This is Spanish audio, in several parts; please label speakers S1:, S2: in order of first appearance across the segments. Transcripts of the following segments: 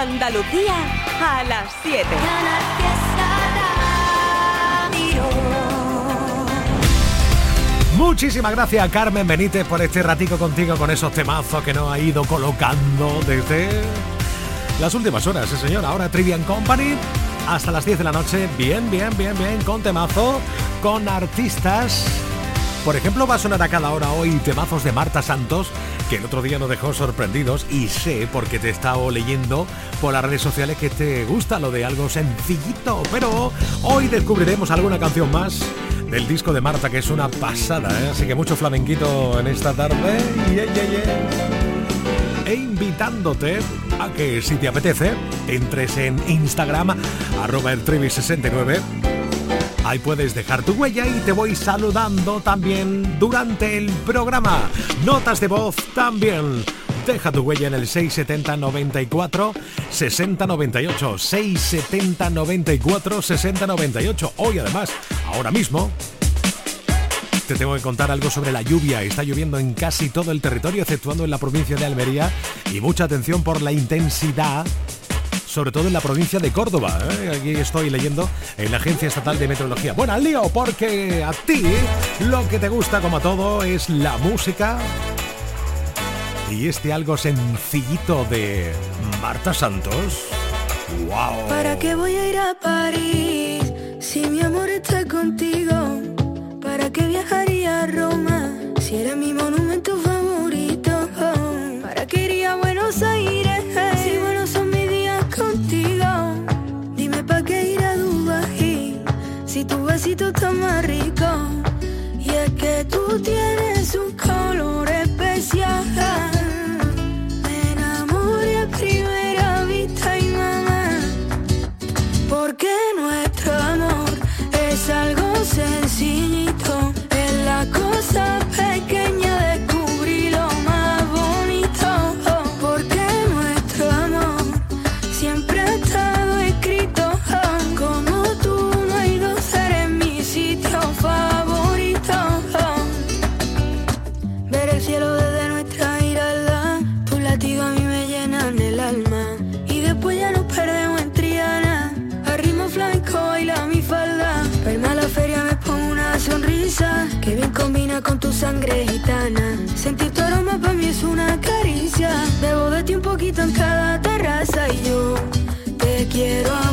S1: Andalucía a las 7.
S2: Muchísimas gracias Carmen Benítez por este ratico contigo con esos temazos que nos ha ido colocando desde las últimas horas, sí señor. Ahora Trivian Company hasta las 10 de la noche, bien, bien, bien, bien, con temazo, con artistas. Por ejemplo, va a sonar a cada hora hoy temazos de Marta Santos, que el otro día nos dejó sorprendidos y sé, porque te he estado leyendo por las redes sociales, que te gusta lo de algo sencillito. Pero hoy descubriremos alguna canción más del disco de Marta, que es una pasada, ¿eh? así que mucho flamenquito en esta tarde. E invitándote a que si te apetece, entres en Instagram, arroba el 69 Ahí puedes dejar tu huella y te voy saludando también durante el programa. Notas de voz también. Deja tu huella en el 670 94 60 98. 670 94 60 98. Hoy además, ahora mismo, te tengo que contar algo sobre la lluvia. Está lloviendo en casi todo el territorio, exceptuando en la provincia de Almería. Y mucha atención por la intensidad sobre todo en la provincia de Córdoba. ¿eh? Aquí estoy leyendo en la Agencia Estatal de Meteorología. Bueno, al lío, porque a ti lo que te gusta como a todo es la música. Y este algo sencillito de Marta Santos. ¡Wow!
S3: ¿Para qué voy a ir a París si mi amor está contigo? ¿Para qué viajaría a Roma si era mi monumento besito está más rico. Y es que tú tienes un color especial. Me enamoré a primera vista y mamá. Porque nuestro amor es algo sencillito. Es la cosa en cada terraza y yo te quiero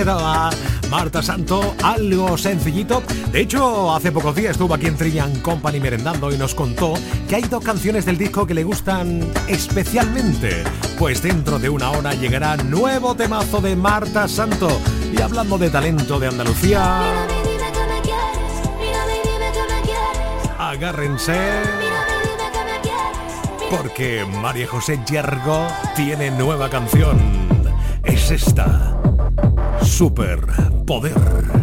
S3: amor.
S2: Marta Santo, algo sencillito. De hecho, hace pocos días estuvo aquí en Trillian Company merendando y nos contó que hay dos canciones del disco que le gustan especialmente. Pues dentro de una hora llegará nuevo temazo de Marta Santo. Y hablando de talento de Andalucía. Agárrense. Porque María José Yergo tiene nueva canción. Es esta. Super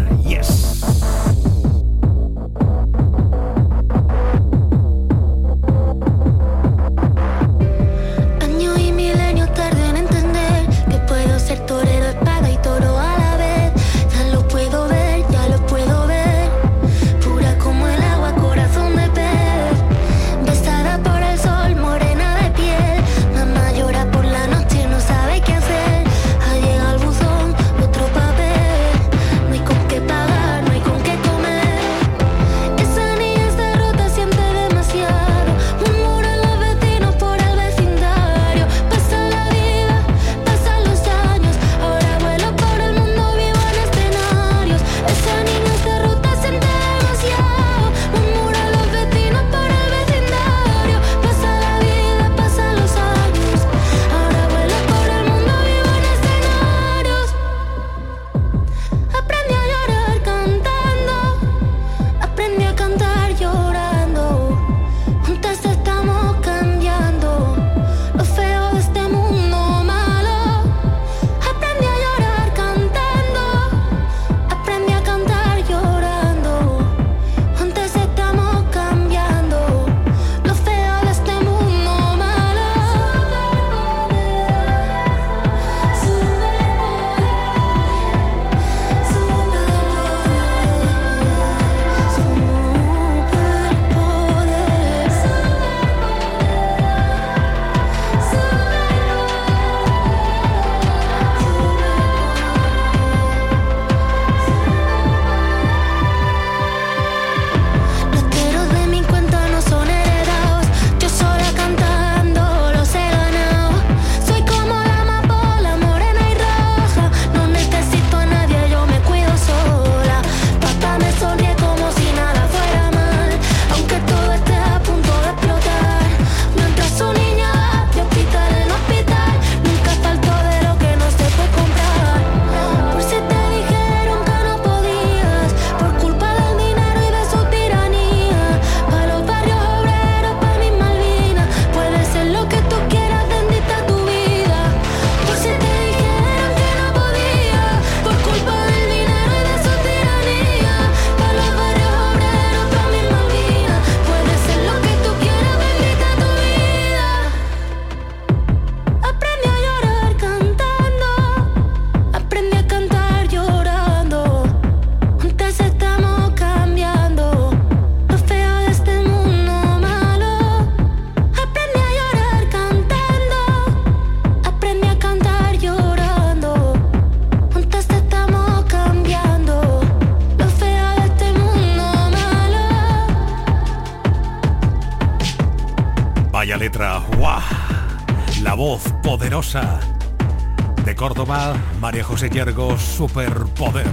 S2: De Córdoba, María José Yergo, Superpoder.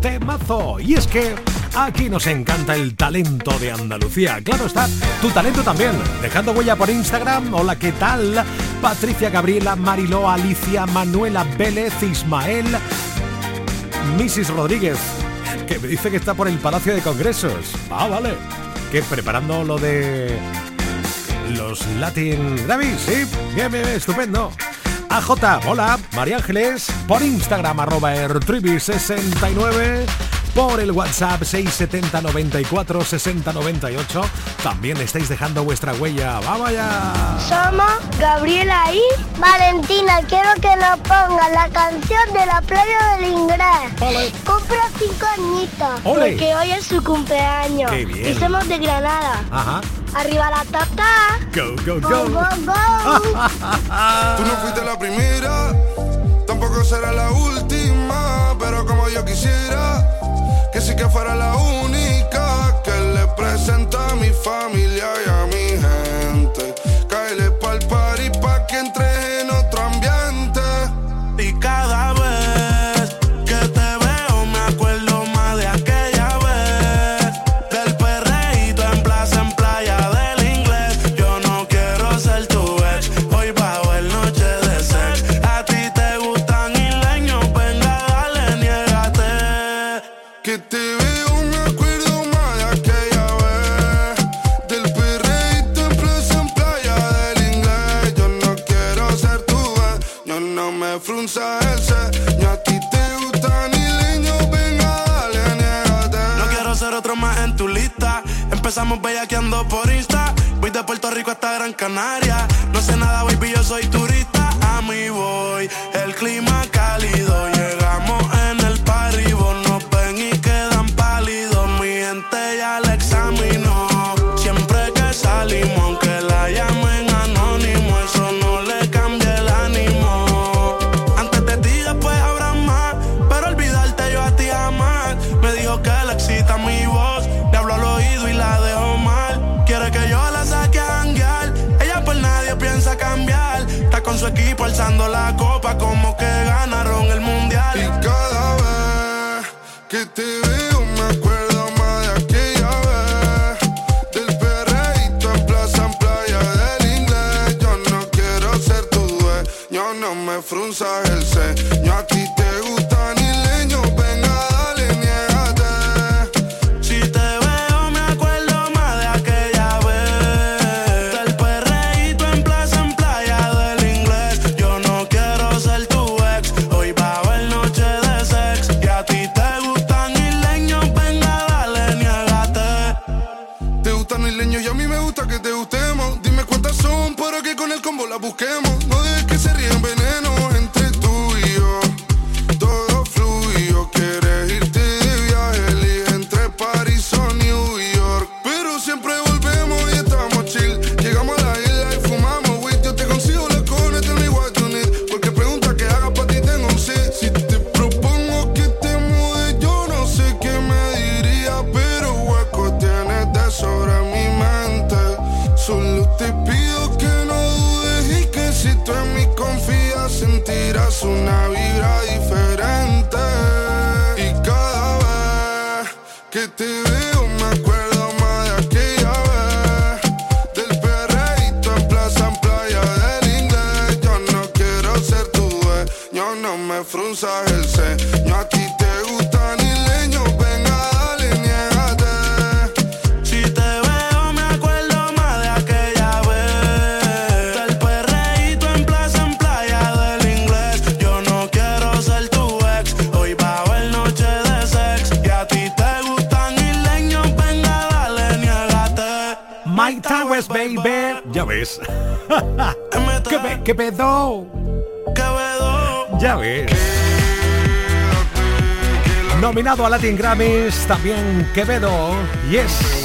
S2: Temazo. Y es que aquí nos encanta el talento de Andalucía. Claro está, tu talento también. Dejando huella por Instagram. Hola, ¿qué tal? Patricia, Gabriela, Mariló, Alicia, Manuela, Vélez, Ismael, Mrs. Rodríguez, que me dice que está por el Palacio de Congresos. Ah, vale. Que preparando lo de los Latin Grammys. Sí, bien, bien, estupendo. AJ, hola, María Ángeles, por Instagram, arroba ertribi69, por el WhatsApp 670 94 98. También estáis dejando vuestra huella. ¡Vamos allá!
S4: Somos Gabriela y Valentina. Quiero que nos pongan la canción de la playa del Ingrés. Ole. Cinco añitos. Porque hoy es su cumpleaños.
S2: Qué bien.
S4: Y somos de Granada.
S2: Ajá.
S4: Arriba la tata.
S2: Go, go,
S4: go.
S2: Go,
S4: go, go.
S5: Tú no fuiste la primera, tampoco será la última, pero como yo quisiera, que sí que fuera la única que le presenta a mi familia y a
S6: mí.
S2: Latin Grammys, también Quevedo, Yes.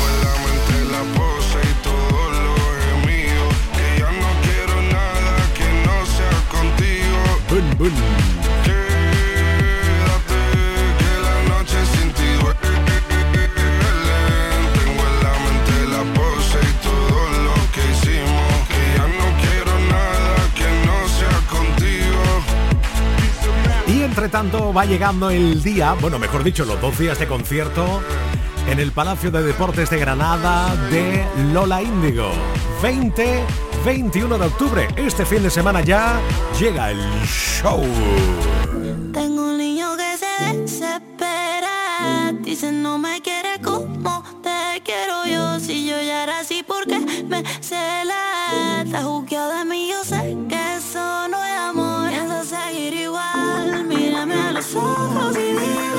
S2: va llegando el día, bueno, mejor dicho, los dos días de concierto en el Palacio de Deportes de Granada de Lola Índigo. 20, 21 de octubre, este fin de semana ya llega el show.
S7: Tengo un niño que se desespera, dice no me quiere como te quiero yo, si yo ya era así porque me cela, está juzgado de mí, yo sé 从头到尾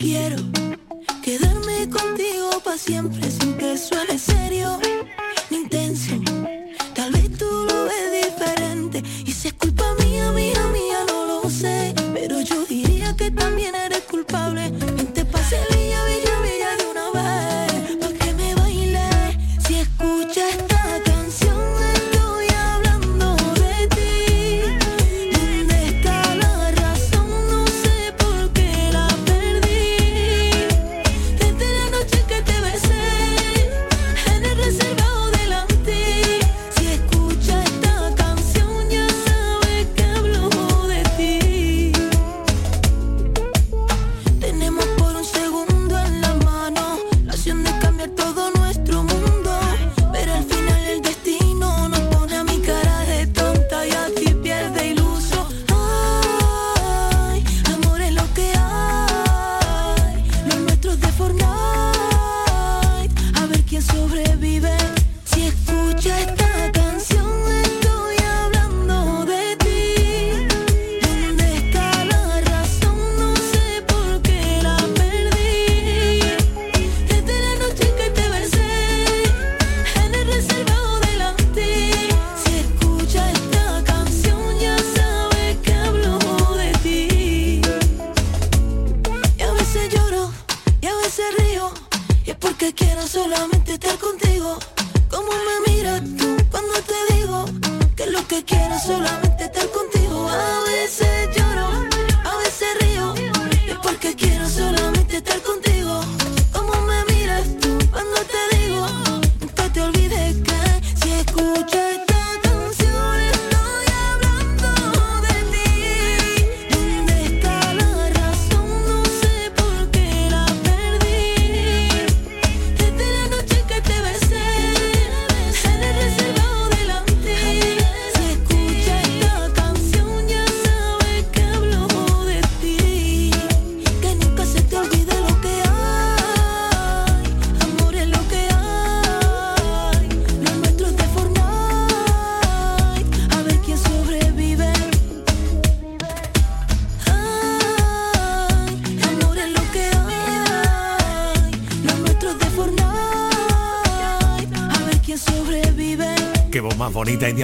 S7: quiero quedarme contigo para siempre sin que suene serio.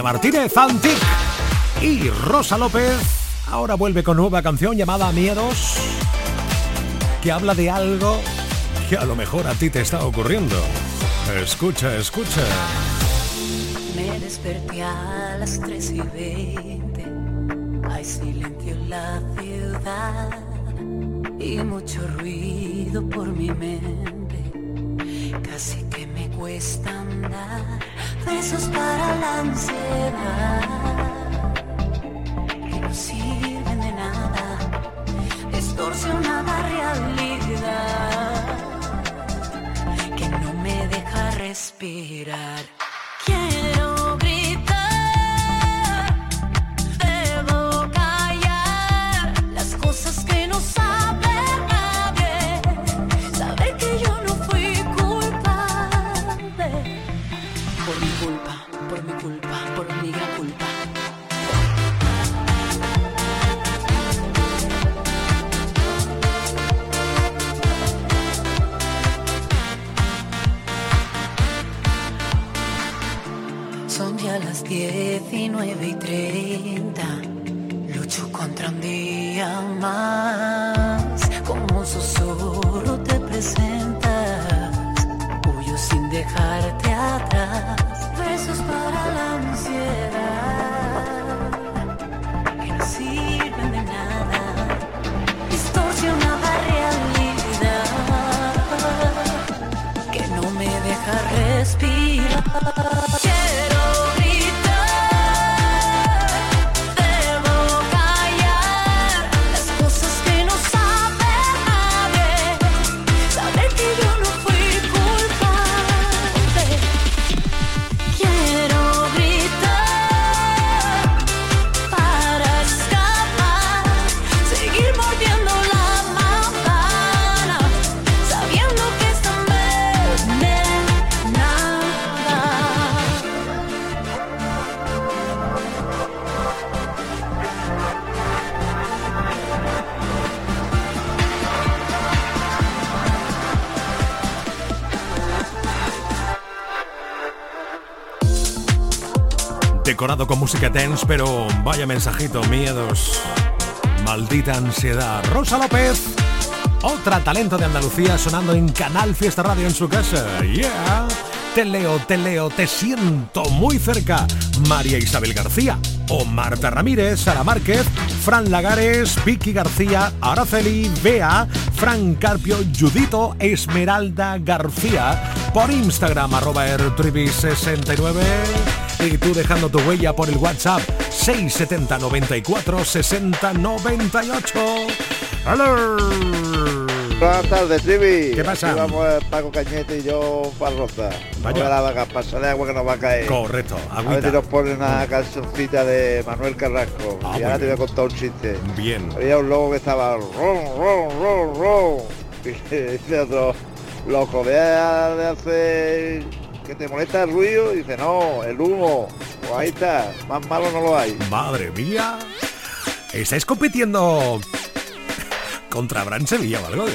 S2: Martínez, Antic y Rosa López. Ahora vuelve con nueva canción llamada Miedos, que habla de algo que a lo mejor a ti te está ocurriendo. Escucha, escucha.
S8: Me desperté a las 3 y 20. Hay silencio en la ciudad y mucho ruido por mi mente. Respirar.
S2: Decorado con música dance, pero vaya mensajito, miedos. Maldita ansiedad. Rosa López, otra talento de Andalucía sonando en Canal Fiesta Radio en su casa. Yeah. Te leo, te leo, te siento muy cerca. María Isabel García, o Marta Ramírez, Sara Márquez, Fran Lagares, Vicky García, Araceli, Bea, Fran Carpio, Judito, Esmeralda García, por Instagram, arroba ertribi69 y tú dejando tu huella por el WhatsApp 670 94 60 98. ¡Hello!
S9: Buenas tardes, Trivi.
S2: ¿Qué pasa?
S9: Aquí vamos eh, Paco Cañete y yo para Roza.
S2: Vaya.
S9: Vaya. la vaca, agua que nos va a caer.
S2: Correcto,
S9: A ver si nos ponen una cancioncita de Manuel Carrasco.
S2: Ah,
S9: y ahora te voy a
S2: bien.
S9: contar un chiste.
S2: Bien.
S9: Había un lobo que estaba ron, ron, ron, ron. Y dice otro, loco, de hacer que te molesta el ruido. Y dice, no, el humo. Pues ahí está, más malo no lo hay.
S2: Madre mía. ¿Estáis compitiendo contra Bran Sevilla o algo?
S10: Ahora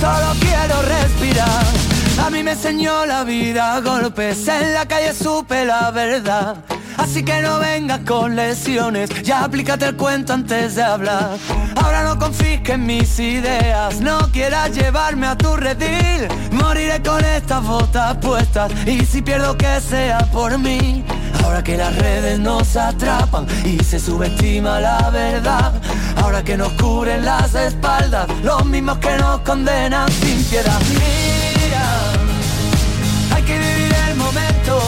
S10: solo quiero respirar. A mí me enseñó la vida, golpes en la calle supe la verdad. Así que no vengas con lesiones, ya aplícate el cuento antes de hablar. Ahora no confisques mis ideas, no quieras llevarme a tu redil. Moriré con estas botas puestas y si pierdo que sea por mí. Ahora que las redes nos atrapan y se subestima la verdad. Ahora que nos cubren las espaldas, los mismos que nos condenan sin piedad. Mira, hay que vivir el momento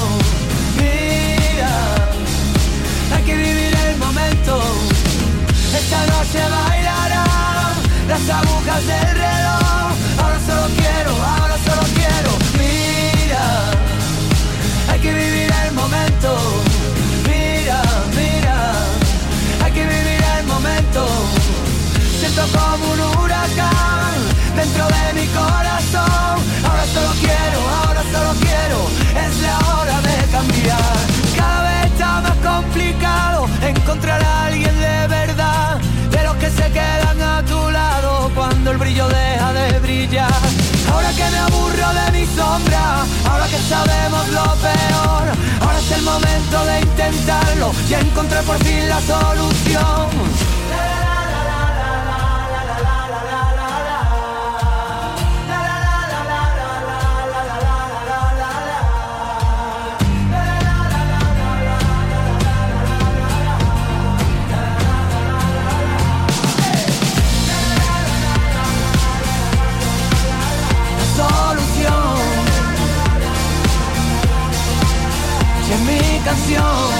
S10: hay que vivir el momento. Esta noche bailarán las agujas del reloj. Como un huracán dentro de mi corazón. Ahora solo quiero, ahora solo quiero. Es la hora de cambiar. Cada vez está más complicado encontrar a alguien de verdad, de los que se quedan a tu lado cuando el brillo deja de brillar. Ahora que me aburro de mi sombra, ahora que sabemos lo peor, ahora es el momento de intentarlo y encontré por fin la solución. Canción.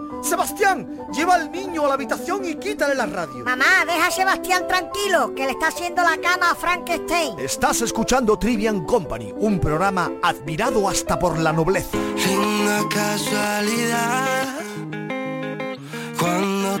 S11: Sebastián, lleva al niño a la habitación y quítale la radio.
S12: Mamá, deja a Sebastián tranquilo, que le está haciendo la cama a Frankenstein.
S11: Estás escuchando Trivian Company, un programa admirado hasta por la nobleza.
S13: Linda casualidad cuando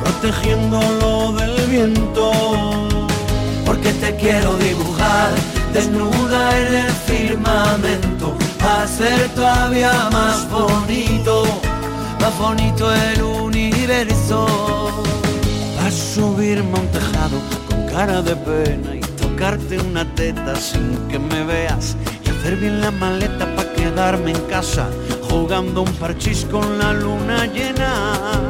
S10: protegiéndolo del viento porque te quiero dibujar desnuda en el firmamento, hacer todavía más bonito, más bonito el universo. A subirme a un tejado con cara de pena y tocarte una teta sin que me veas y hacer bien la maleta para quedarme en casa jugando un parchís con la luna llena.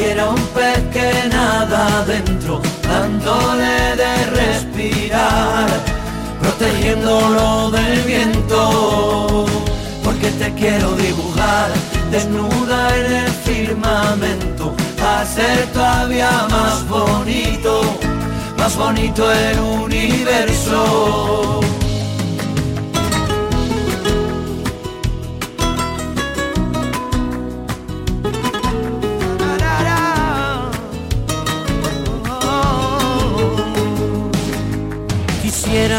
S10: quiero un pez que nada adentro, dándole de respirar, protegiéndolo del viento, porque te quiero dibujar desnuda en el firmamento, hacer todavía más bonito, más bonito el universo.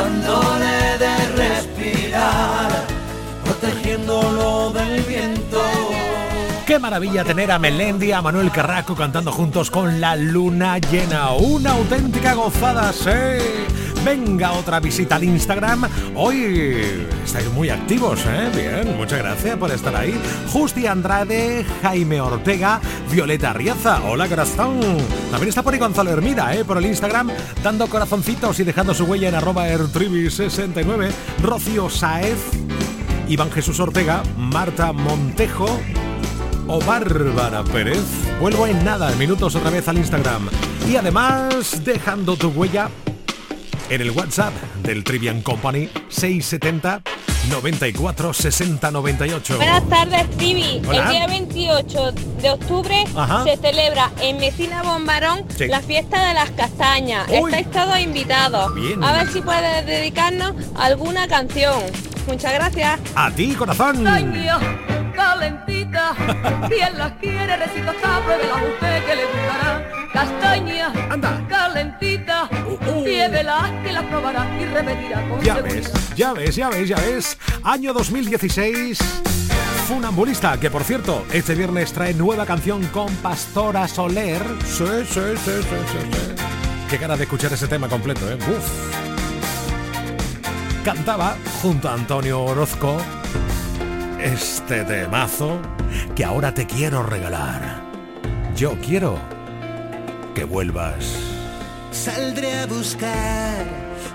S10: dándole de respirar protegiéndolo del viento.
S2: Qué maravilla tener a Melendi, a Manuel Carraco cantando juntos con la luna llena. Una auténtica gozada, sí. Venga, otra visita al Instagram. Hoy estáis muy activos, ¿eh? Bien, muchas gracias por estar ahí. Justi Andrade, Jaime Ortega, Violeta Riaza. Hola, corazón. También está por ahí Gonzalo Hermida, ¿eh? Por el Instagram, dando corazoncitos y dejando su huella en arroba 69 Rocío Saez Iván Jesús Ortega, Marta Montejo o Bárbara Pérez. Vuelvo en nada, minutos otra vez al Instagram. Y además, dejando tu huella en el WhatsApp del Trivian Company 670 94 60 98.
S14: Buenas tardes, Trivi. El día 28 de octubre se celebra en Mecina Bombarón la fiesta de las castañas. Estáis todos invitados. A ver si puedes dedicarnos alguna canción. Muchas gracias.
S2: A ti, corazón.
S15: Castaña, calentita. Quien las quiere, recito de la mujer que le gustará. Castaña, anda, calentita. Uh, uh. que la probará y repetirá con
S2: Ya ves, ya ves, ya ves, ya ves. Año 2016. Funambulista, que por cierto, este viernes trae nueva canción con Pastora Soler. Sí, sí, sí, sí, sí. Qué cara de escuchar ese tema completo, ¿eh? Uf. cantaba junto a Antonio Orozco este temazo que ahora te quiero regalar. Yo quiero que vuelvas.
S16: Saldré a buscar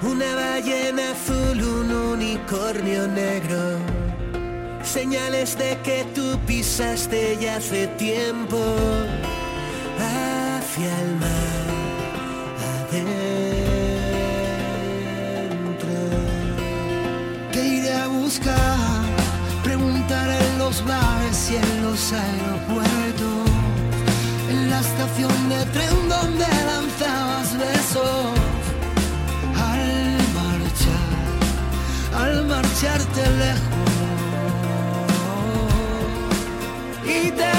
S16: una ballena azul, un unicornio negro. Señales de que tú pisaste ya hace tiempo hacia el mar. Adentro.
S10: Que iré a buscar, preguntar en los bares y en los aeropuertos la estación de tren donde lanzabas besos. Al marchar, al marcharte lejos. Y te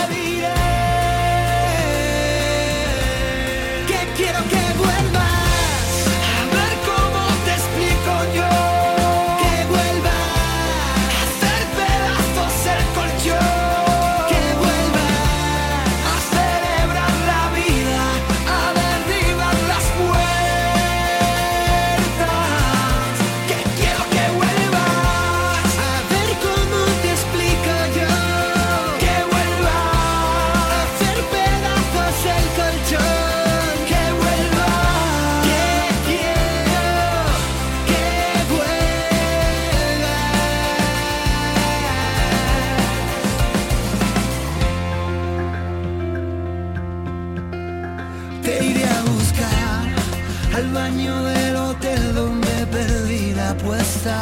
S17: del hotel donde perdí la
S18: apuesta,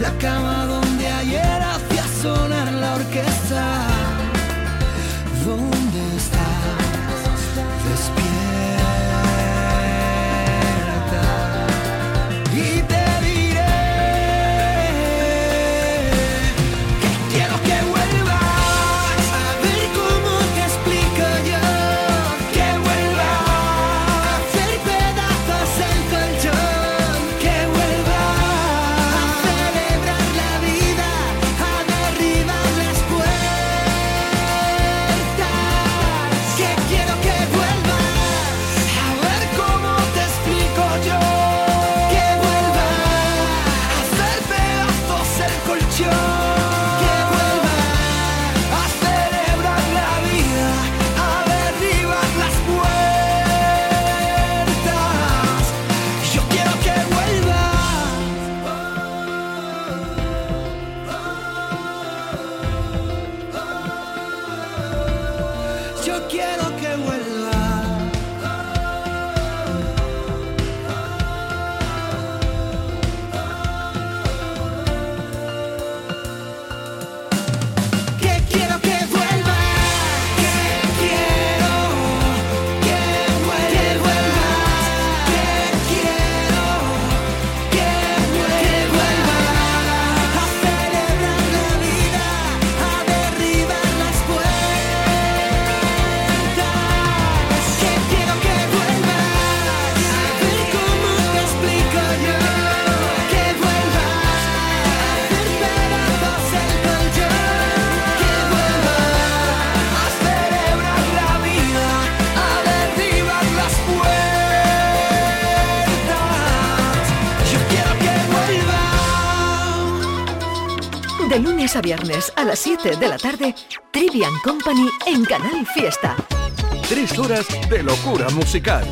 S18: la cama donde ayer hacía sonar la orquesta. ¿Dónde está? A viernes a las 7 de la tarde, Trivian Company en Canal Fiesta. Tres horas de
S2: locura musical.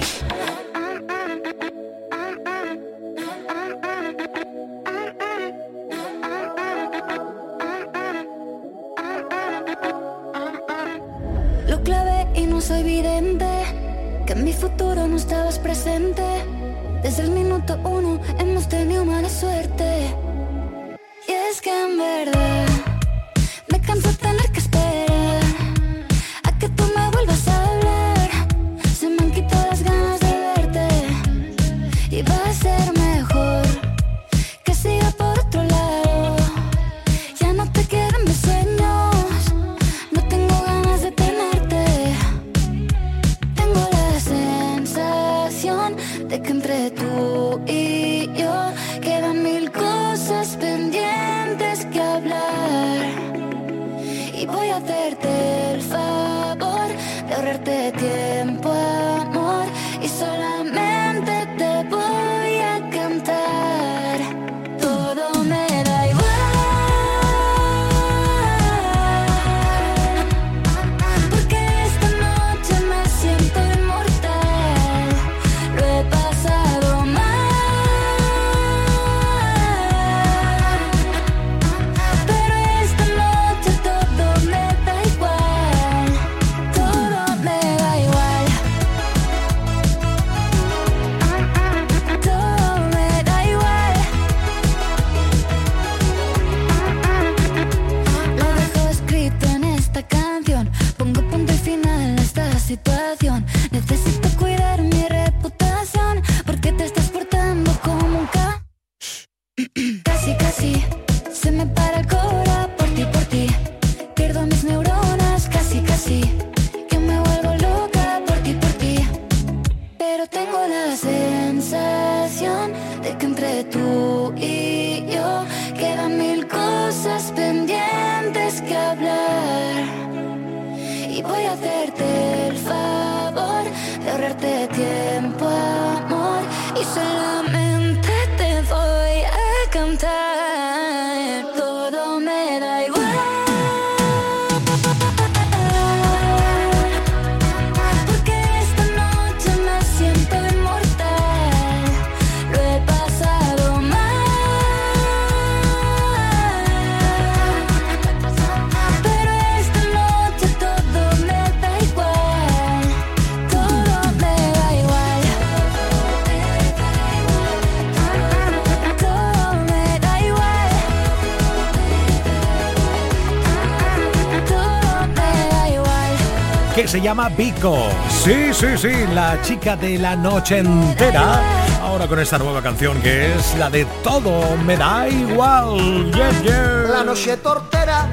S2: Llama Vico. Sí, sí, sí, la chica de la noche entera. Ahora con esta nueva canción que es la de Todo me da igual. Yeah, yeah.
S11: La noche tortera,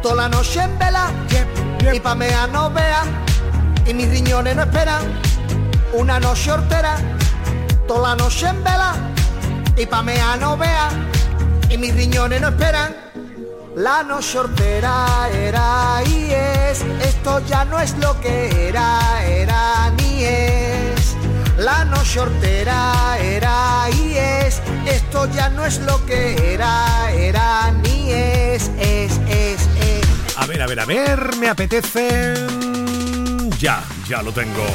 S11: toda la noche en vela, y pa' mea no vea, y mis riñones no esperan. Una noche hortera, toda la noche en vela, y pa' mea no vea, y mis riñones no esperan. La noche hortera era y esto ya no es lo que era, era ni es. La noche hortera era y es, esto ya no es lo que era, era ni es, es, es, es.
S2: A ver, a ver, a ver, me apetece. Ya, ya lo tengo.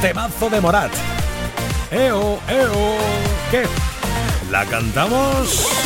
S2: Temazo de Morat. Eo, eo. ¿Qué? ¿La cantamos?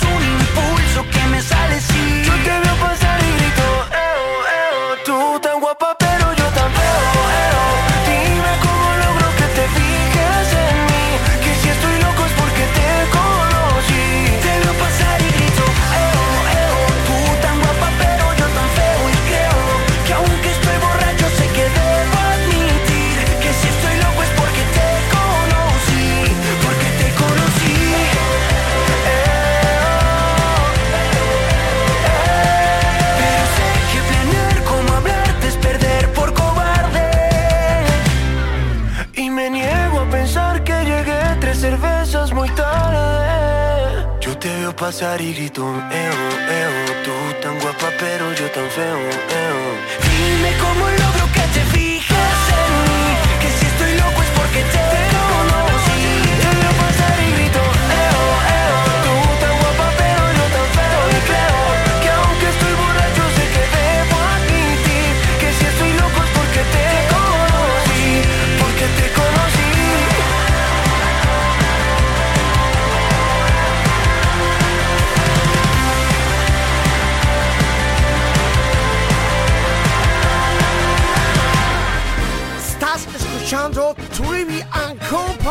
S13: Pulso y solo es pasar y grito, eo, eo, tú tan guapa pero yo tan feo, eo. Dime cómo logro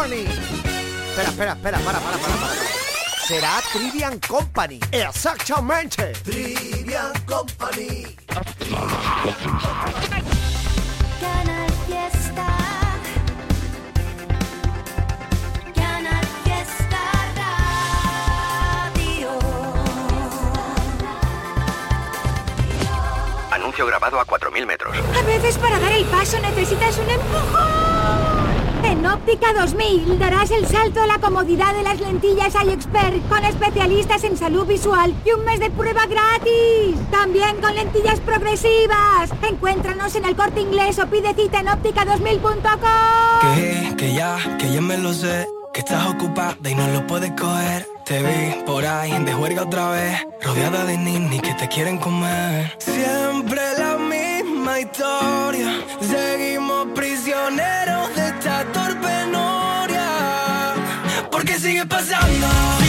S11: Morning. Espera, espera, espera, para, para, para, para. Será Trivian Company. Exactamente. Trivian Company.
S19: Anuncio grabado a 4.000 metros.
S20: A veces para dar el paso necesitas un empujón. En Óptica 2000 darás el salto a la comodidad de las lentillas Eye Expert con especialistas en salud visual y un mes de prueba gratis. También con lentillas progresivas. Encuéntranos en el corte inglés o pide cita en óptica2000.com.
S21: Que, que ya, que ya me lo sé. Que estás ocupada y no lo puedes coger. Te vi por ahí de juerga otra vez. Rodeada de ninis que te quieren comer.
S22: Siempre la misma historia. Seguimos prisioneros pasando?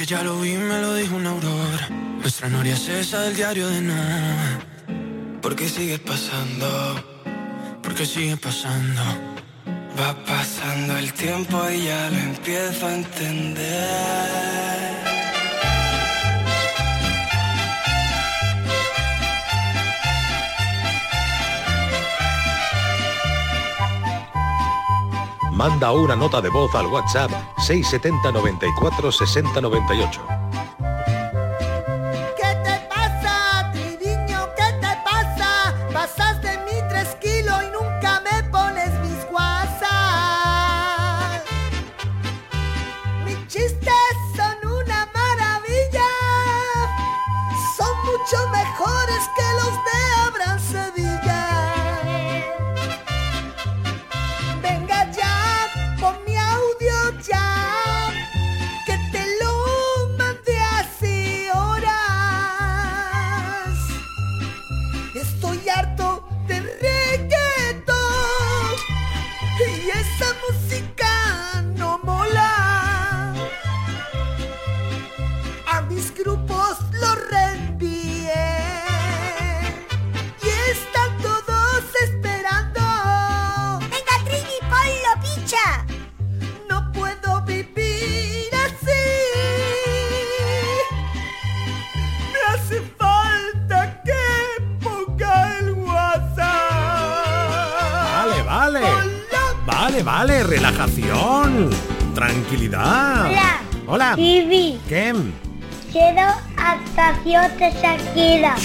S22: que ya lo vi, me lo dijo una aurora. Nuestra noria es esa del diario de nada. Porque sigue pasando, porque sigue pasando. Va pasando el tiempo y ya lo empiezo a entender.
S23: Manda una nota de voz al WhatsApp 670 94 60 98.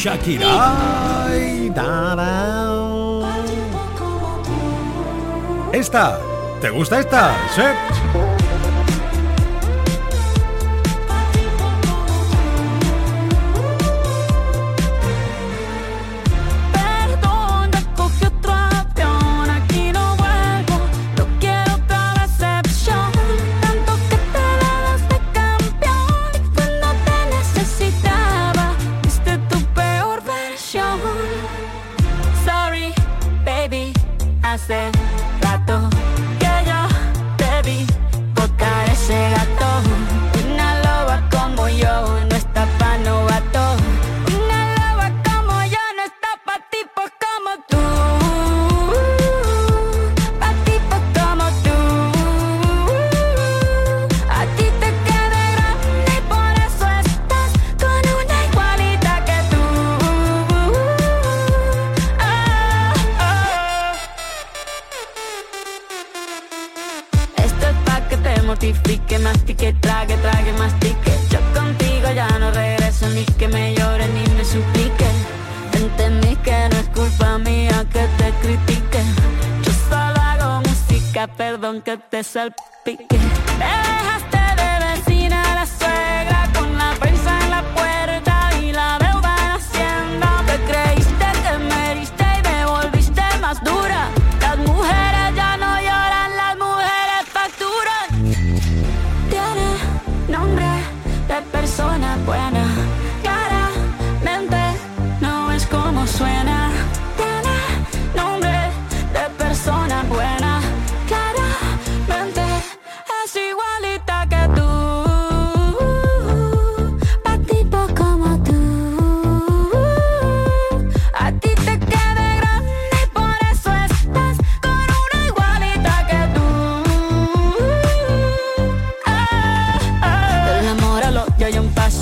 S24: Shakira.
S2: Shakira. Esta. ¿Te gusta esta? Sí.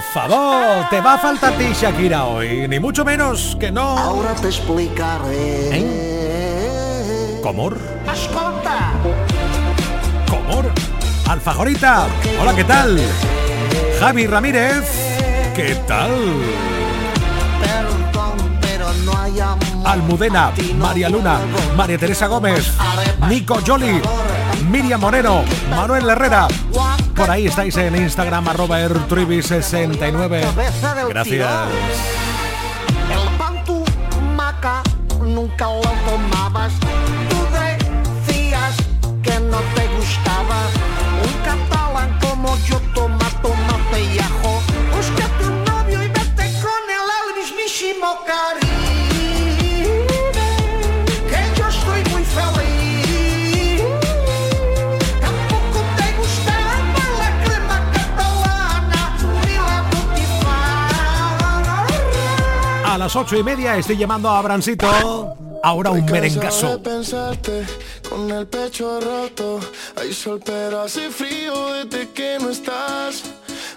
S25: Por
S2: favor, te va a faltar a ti Shakira hoy, ni mucho menos que no.
S23: Ahora te explicaré.
S2: ¿Eh? ¿Comor?
S23: Escolta.
S2: ¿Comor? Alfajorita. Hola, ¿qué tal? Javi Ramírez. ¿Qué tal?
S23: Perdón, pero no hay amor.
S2: Almudena, María Luna, María Teresa Gómez, Nico Joli, Miriam Moreno, Manuel Herrera. Por ahí estáis en Instagram, arroba ertrivi69. Gracias.
S23: El pan tu maca nunca lo tomabas. Tú decías que no te gustaba.
S2: Las ocho y media estoy llamando a Abrancito. Ahora un merengazo.
S26: de pensarte con el pecho roto. Hay sol pero hace frío desde que no estás.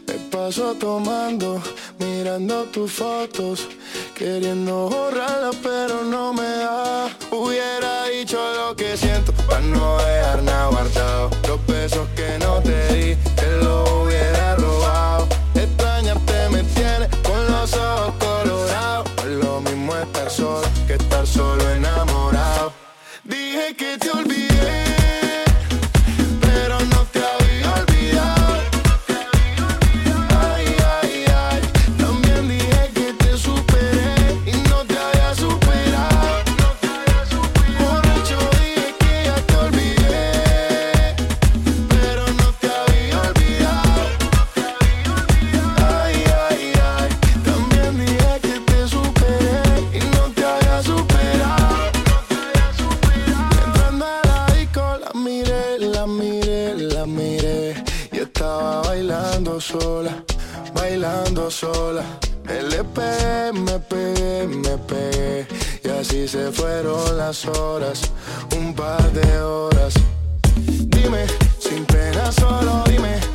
S26: Me paso tomando, mirando tus fotos. Queriendo borrarla pero no me da Hubiera dicho lo que siento Para no dejar nada guardado Los besos que no te di Que estar solo enamorado. Dije que te olvidé LP, me pegué, me pegué. Y así se fueron las horas, un par de horas. Dime, sin pena, solo. Dime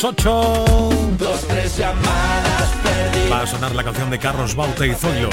S2: las 8
S22: Dos, tres llamadas perdidas.
S2: Va a sonar la canción de Carlos Baute y Zoyo